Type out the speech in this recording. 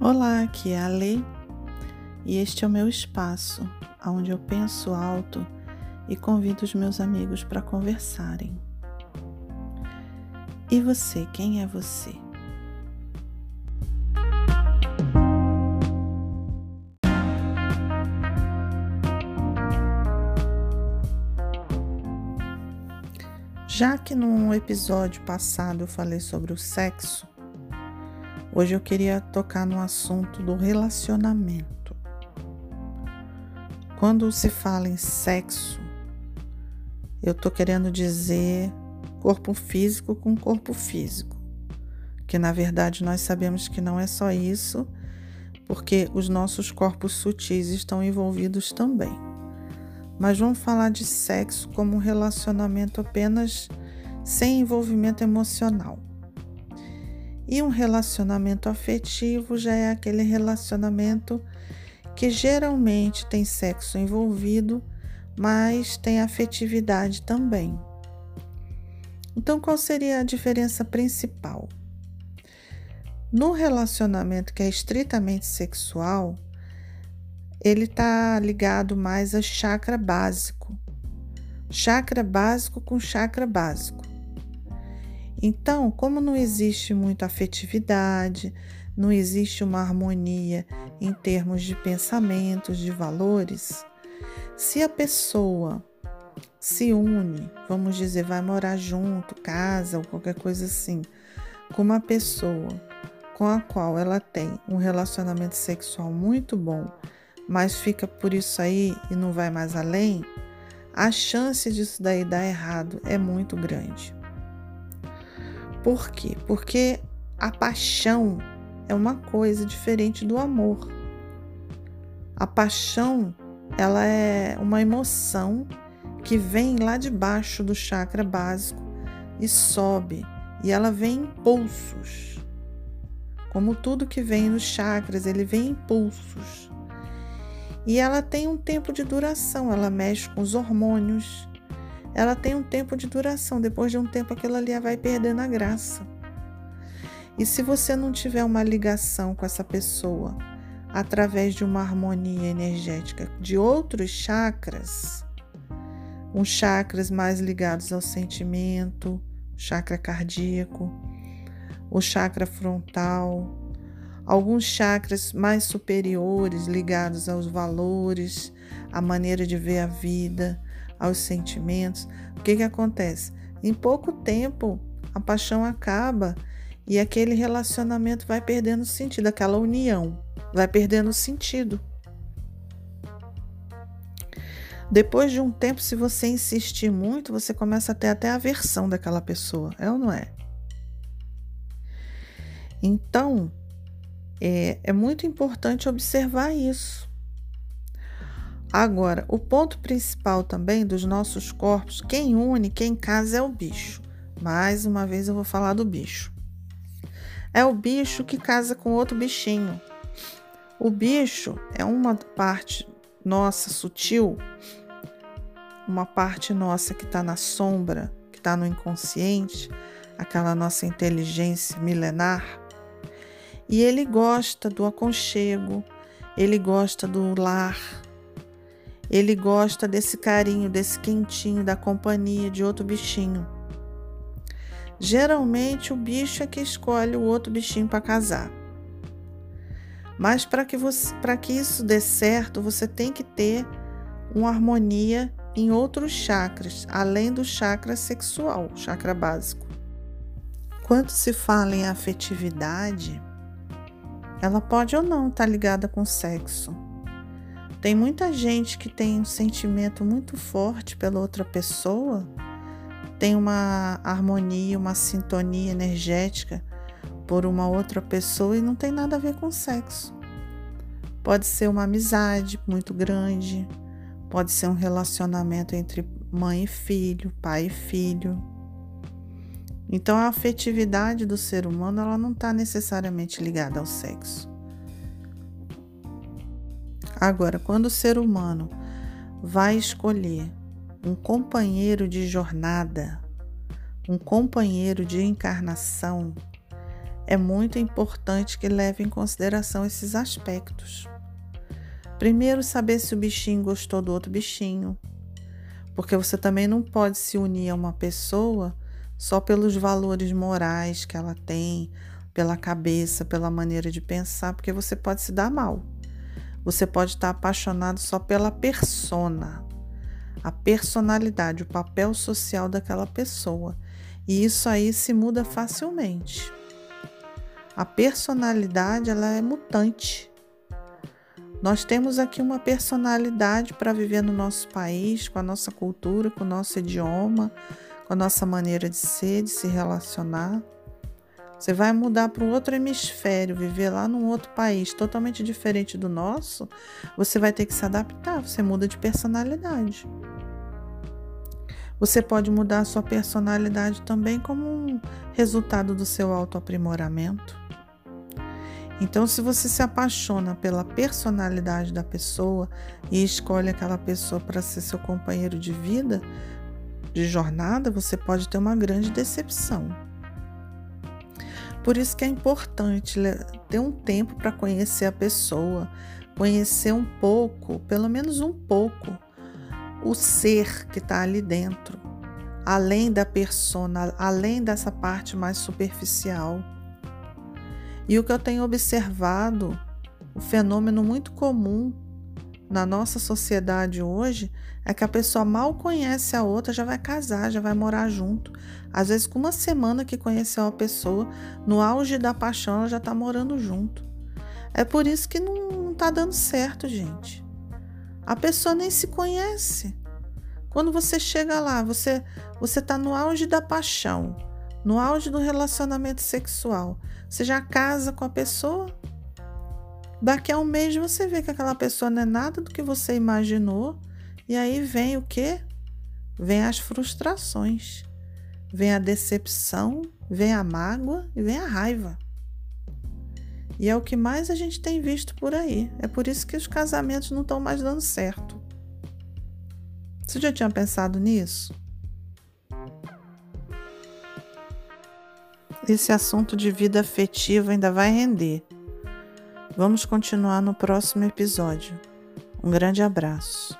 Olá, aqui é a Lei e este é o meu espaço, onde eu penso alto e convido os meus amigos para conversarem. E você, quem é você? Já que no episódio passado eu falei sobre o sexo, Hoje eu queria tocar no assunto do relacionamento. Quando se fala em sexo, eu tô querendo dizer corpo físico com corpo físico, que na verdade nós sabemos que não é só isso, porque os nossos corpos sutis estão envolvidos também. Mas vamos falar de sexo como um relacionamento apenas sem envolvimento emocional. E um relacionamento afetivo já é aquele relacionamento que geralmente tem sexo envolvido, mas tem afetividade também. Então, qual seria a diferença principal? No relacionamento que é estritamente sexual, ele está ligado mais a chakra básico. Chakra básico com chakra básico. Então, como não existe muita afetividade, não existe uma harmonia em termos de pensamentos, de valores, se a pessoa se une, vamos dizer, vai morar junto, casa ou qualquer coisa assim, com uma pessoa com a qual ela tem um relacionamento sexual muito bom, mas fica por isso aí e não vai mais além, a chance disso daí dar errado é muito grande. Por quê? Porque a paixão é uma coisa diferente do amor. A paixão, ela é uma emoção que vem lá de baixo do chakra básico e sobe, e ela vem em pulsos. Como tudo que vem nos chakras, ele vem em pulsos. E ela tem um tempo de duração, ela mexe com os hormônios, ela tem um tempo de duração. Depois de um tempo, aquilo ali vai perdendo a graça. E se você não tiver uma ligação com essa pessoa através de uma harmonia energética de outros chakras, uns chakras mais ligados ao sentimento, chakra cardíaco, o chakra frontal, alguns chakras mais superiores ligados aos valores, à maneira de ver a vida, aos sentimentos, o que, que acontece? Em pouco tempo, a paixão acaba e aquele relacionamento vai perdendo sentido, aquela união vai perdendo sentido. Depois de um tempo, se você insistir muito, você começa a ter até aversão daquela pessoa, é ou não é? Então, é, é muito importante observar isso. Agora, o ponto principal também dos nossos corpos, quem une, quem casa é o bicho. Mais uma vez eu vou falar do bicho. É o bicho que casa com outro bichinho. O bicho é uma parte nossa sutil, uma parte nossa que está na sombra, que está no inconsciente, aquela nossa inteligência milenar. E ele gosta do aconchego, ele gosta do lar, ele gosta desse carinho, desse quentinho, da companhia de outro bichinho. Geralmente o bicho é que escolhe o outro bichinho para casar. Mas para que, você, que isso dê certo, você tem que ter uma harmonia em outros chakras, além do chakra sexual, chakra básico. Quando se fala em afetividade, ela pode ou não estar tá ligada com sexo tem muita gente que tem um sentimento muito forte pela outra pessoa, tem uma harmonia, uma sintonia energética por uma outra pessoa e não tem nada a ver com sexo. Pode ser uma amizade muito grande, pode ser um relacionamento entre mãe e filho, pai e filho. Então a afetividade do ser humano ela não está necessariamente ligada ao sexo. Agora, quando o ser humano vai escolher um companheiro de jornada, um companheiro de encarnação, é muito importante que leve em consideração esses aspectos. Primeiro, saber se o bichinho gostou do outro bichinho, porque você também não pode se unir a uma pessoa só pelos valores morais que ela tem, pela cabeça, pela maneira de pensar, porque você pode se dar mal. Você pode estar apaixonado só pela persona, a personalidade, o papel social daquela pessoa. E isso aí se muda facilmente. A personalidade ela é mutante. Nós temos aqui uma personalidade para viver no nosso país, com a nossa cultura, com o nosso idioma, com a nossa maneira de ser, de se relacionar. Você vai mudar para um outro hemisfério, viver lá num outro país totalmente diferente do nosso, você vai ter que se adaptar, você muda de personalidade. Você pode mudar a sua personalidade também como um resultado do seu autoaprimoramento. Então, se você se apaixona pela personalidade da pessoa e escolhe aquela pessoa para ser seu companheiro de vida, de jornada, você pode ter uma grande decepção. Por isso que é importante ter um tempo para conhecer a pessoa, conhecer um pouco, pelo menos um pouco, o ser que está ali dentro, além da persona, além dessa parte mais superficial. E o que eu tenho observado, um fenômeno muito comum na nossa sociedade hoje é que a pessoa mal conhece a outra, já vai casar, já vai morar junto. Às vezes, com uma semana que conheceu a pessoa, no auge da paixão, ela já está morando junto. É por isso que não está dando certo, gente. A pessoa nem se conhece. Quando você chega lá, você você está no auge da paixão, no auge do relacionamento sexual. Você já casa com a pessoa, Daqui a um mês você vê que aquela pessoa não é nada do que você imaginou, e aí vem o quê? Vem as frustrações, vem a decepção, vem a mágoa e vem a raiva. E é o que mais a gente tem visto por aí. É por isso que os casamentos não estão mais dando certo. Você já tinha pensado nisso? Esse assunto de vida afetiva ainda vai render. Vamos continuar no próximo episódio. Um grande abraço.